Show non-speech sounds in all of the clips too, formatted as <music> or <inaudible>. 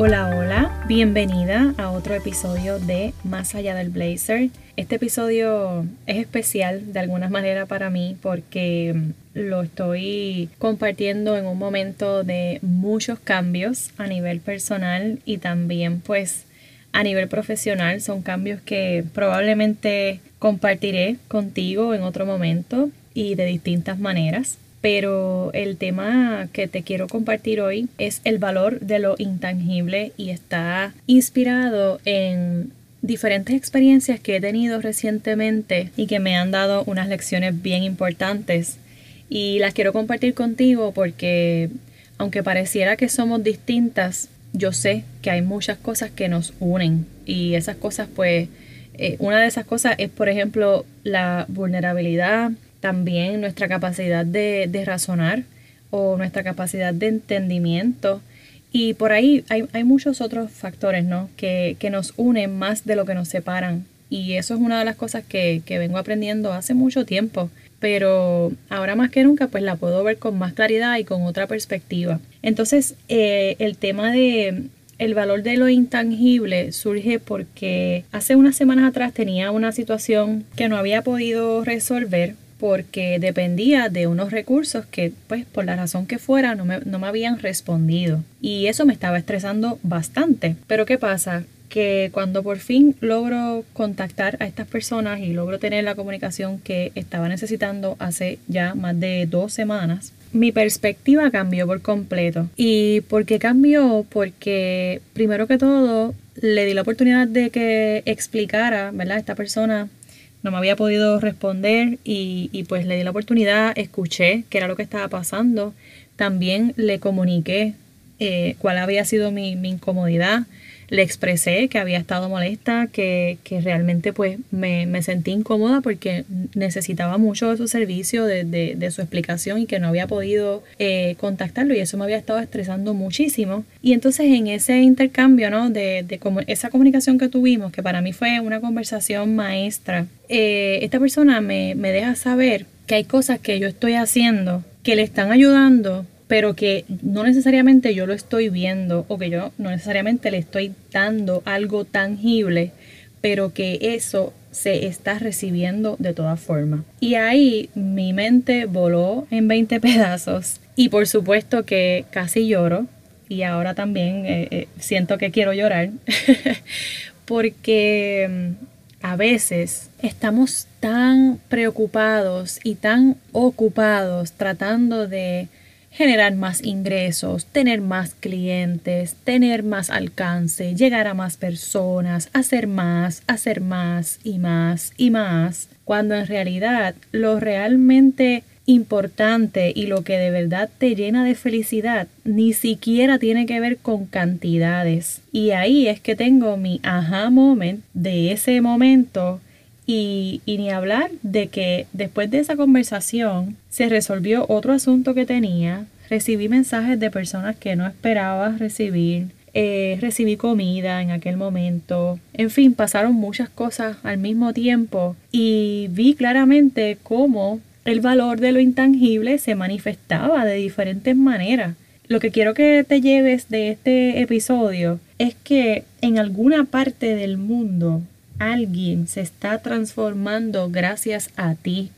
Hola, hola, bienvenida a otro episodio de Más allá del Blazer. Este episodio es especial de alguna manera para mí porque lo estoy compartiendo en un momento de muchos cambios a nivel personal y también pues a nivel profesional. Son cambios que probablemente compartiré contigo en otro momento y de distintas maneras pero el tema que te quiero compartir hoy es el valor de lo intangible y está inspirado en diferentes experiencias que he tenido recientemente y que me han dado unas lecciones bien importantes. Y las quiero compartir contigo porque aunque pareciera que somos distintas, yo sé que hay muchas cosas que nos unen. Y esas cosas pues eh, una de esas cosas es por ejemplo la vulnerabilidad, también nuestra capacidad de, razonar o nuestra capacidad de entendimiento. Y por ahí hay, muchos otros factores, ¿no? Que, nos unen más de lo que nos separan. Y eso es una de las cosas que, vengo aprendiendo hace mucho tiempo. Pero ahora más que nunca, pues la puedo ver con más claridad y con otra perspectiva. Entonces, eh, el tema de el valor de lo intangible surge porque hace unas semanas atrás tenía una situación que no había podido resolver porque dependía de unos recursos que, pues, por la razón que fuera, no me, no me habían respondido. Y eso me estaba estresando bastante. Pero ¿qué pasa? que cuando por fin logro contactar a estas personas y logro tener la comunicación que estaba necesitando hace ya más de dos semanas, mi perspectiva cambió por completo. ¿Y por qué cambió? Porque primero que todo le di la oportunidad de que explicara, ¿verdad? Esta persona no me había podido responder y, pues le di la oportunidad, escuché qué era lo que estaba pasando, también le comuniqué eh, cuál había sido mi incomodidad, le expresé que había estado molesta, que, realmente pues me, sentí incómoda porque necesitaba mucho de su servicio, de, su explicación y que no había podido eh, contactarlo y eso me había estado estresando muchísimo. Y entonces en ese intercambio, ¿no? De, de como esa comunicación que tuvimos, que para mí fue una conversación maestra, eh, esta persona me, me deja saber que hay cosas que yo estoy haciendo que le están ayudando pero que no necesariamente yo lo estoy viendo o que yo no necesariamente le estoy dando algo tangible, pero que eso se está recibiendo de todas formas. Y ahí mi mente voló en 20 <laughs> pedazos. Y por supuesto que casi lloro. Y ahora también eh, eh, siento que quiero llorar. <laughs> Porque mm, a veces estamos tan preocupados y tan ocupados tratando de generar más ingresos, tener más clientes, tener más alcance, llegar a más personas, hacer más, hacer más y más y más, cuando en realidad lo realmente importante y lo que de verdad te llena de felicidad ni siquiera tiene que ver con cantidades. Y ahí es que tengo mi aha moment de ese momento y, ni hablar de que después de esa conversación se resolvió otro asunto que tenía, recibí mensajes de personas que no esperaba recibir, eh, recibí comida en aquel momento, en fin, pasaron muchas cosas al mismo tiempo y vi claramente cómo el valor de lo intangible se manifestaba de diferentes maneras. Lo que quiero que te lleves de este episodio es que en alguna parte del mundo alguien se está transformando gracias a ti,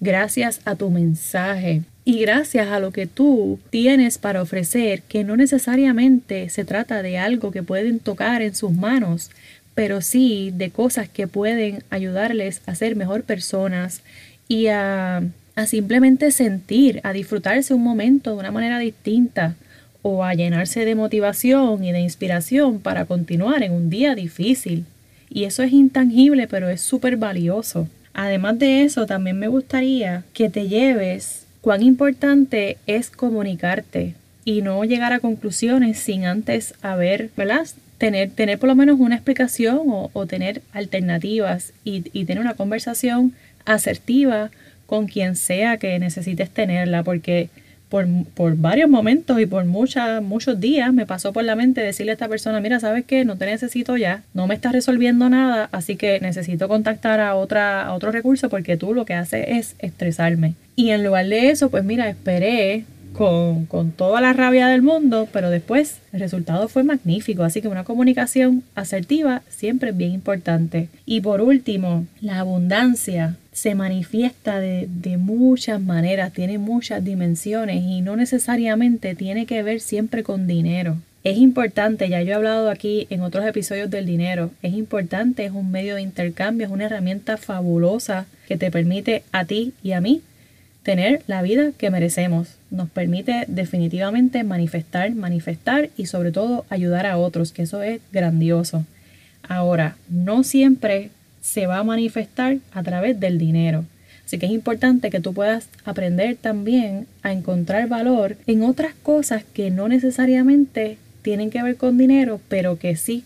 gracias a tu mensaje y gracias a lo que tú tienes para ofrecer, que no necesariamente se trata de algo que pueden tocar en sus manos, pero sí de cosas que pueden ayudarles a ser mejor personas y a, simplemente sentir, a disfrutarse un momento de una manera distinta o a llenarse de motivación y de inspiración para continuar en un día difícil. Y eso es intangible, pero es súper valioso. Además de eso, también me gustaría que te lleves cuán importante es comunicarte, y no llegar a conclusiones sin antes haber, ¿verdad? Tener, tener por lo menos una explicación o, tener alternativas y, y tener una conversación asertiva con quien sea que necesites tenerla, porque por, por, varios momentos y por muchas, muchos días me pasó por la mente decirle a esta persona, mira, ¿sabes qué? No te necesito ya, no me estás resolviendo nada, así que necesito contactar a, otra, a otro recurso porque tú lo que haces es estresarme. Y en lugar de eso, pues mira, esperé con, con, toda la rabia del mundo, pero después el resultado fue magnífico. Así que una comunicación asertiva siempre es bien importante. Y por último, la abundancia se manifiesta de, muchas maneras, tiene muchas dimensiones y no necesariamente tiene que ver siempre con dinero. Es importante, ya yo he hablado aquí en otros episodios del dinero, es importante, es un medio de intercambio, es una herramienta fabulosa que te permite a ti y a mí tener la vida que merecemos. Nos permite definitivamente manifestar, manifestar y sobre todo ayudar a otros, que eso es grandioso. Ahora, no siempre se va a manifestar a través del dinero. Así que es importante que tú puedas aprender también a encontrar valor en otras cosas que no necesariamente tienen que ver con dinero, pero que sí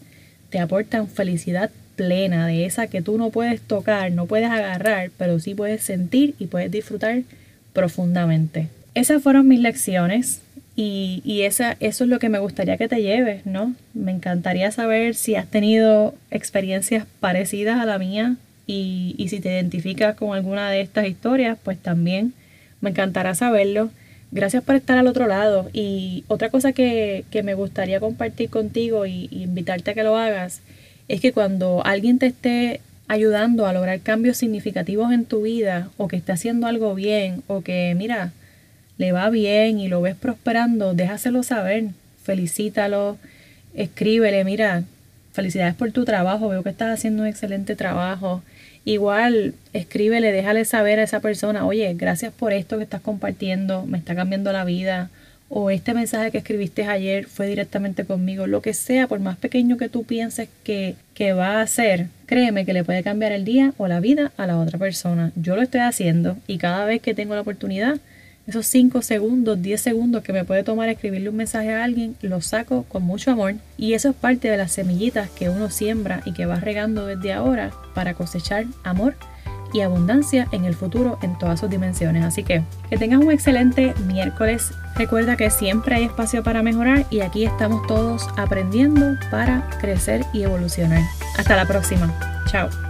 te aportan felicidad plena, de esa que tú no puedes tocar, no puedes agarrar, pero sí puedes sentir y puedes disfrutar profundamente. Esas fueron mis lecciones y, y esa, eso es lo que me gustaría que te lleves, ¿no? Me encantaría saber si has tenido experiencias parecidas a la mía y, y si te identificas con alguna de estas historias, pues también me encantará saberlo. Gracias por estar al otro lado. Y otra cosa que, que me gustaría compartir contigo y, invitarte a que lo hagas es que cuando alguien te esté ayudando a lograr cambios significativos en tu vida o que esté haciendo algo bien o que, mira, le va bien y lo ves prosperando, déjaselo saber, felicítalo, escríbele, mira, felicidades por tu trabajo, veo que estás haciendo un excelente trabajo. Igual, escríbele, déjale saber a esa persona, oye, gracias por esto que estás compartiendo, me está cambiando la vida, o este mensaje que escribiste ayer fue directamente conmigo, lo que sea, por más pequeño que tú pienses que, que va a ser, créeme que le puede cambiar el día o la vida a la otra persona. Yo lo estoy haciendo y cada vez que tengo la oportunidad, esos 5 segundos, 10 segundos que me puede tomar escribirle un mensaje a alguien, los saco con mucho amor. Y eso es parte de las semillitas que uno siembra y que va regando desde ahora para cosechar amor y abundancia en el futuro en todas sus dimensiones. Así que que tengas un excelente miércoles. Recuerda que siempre hay espacio para mejorar y aquí estamos todos aprendiendo para crecer y evolucionar. Hasta la próxima. Chao.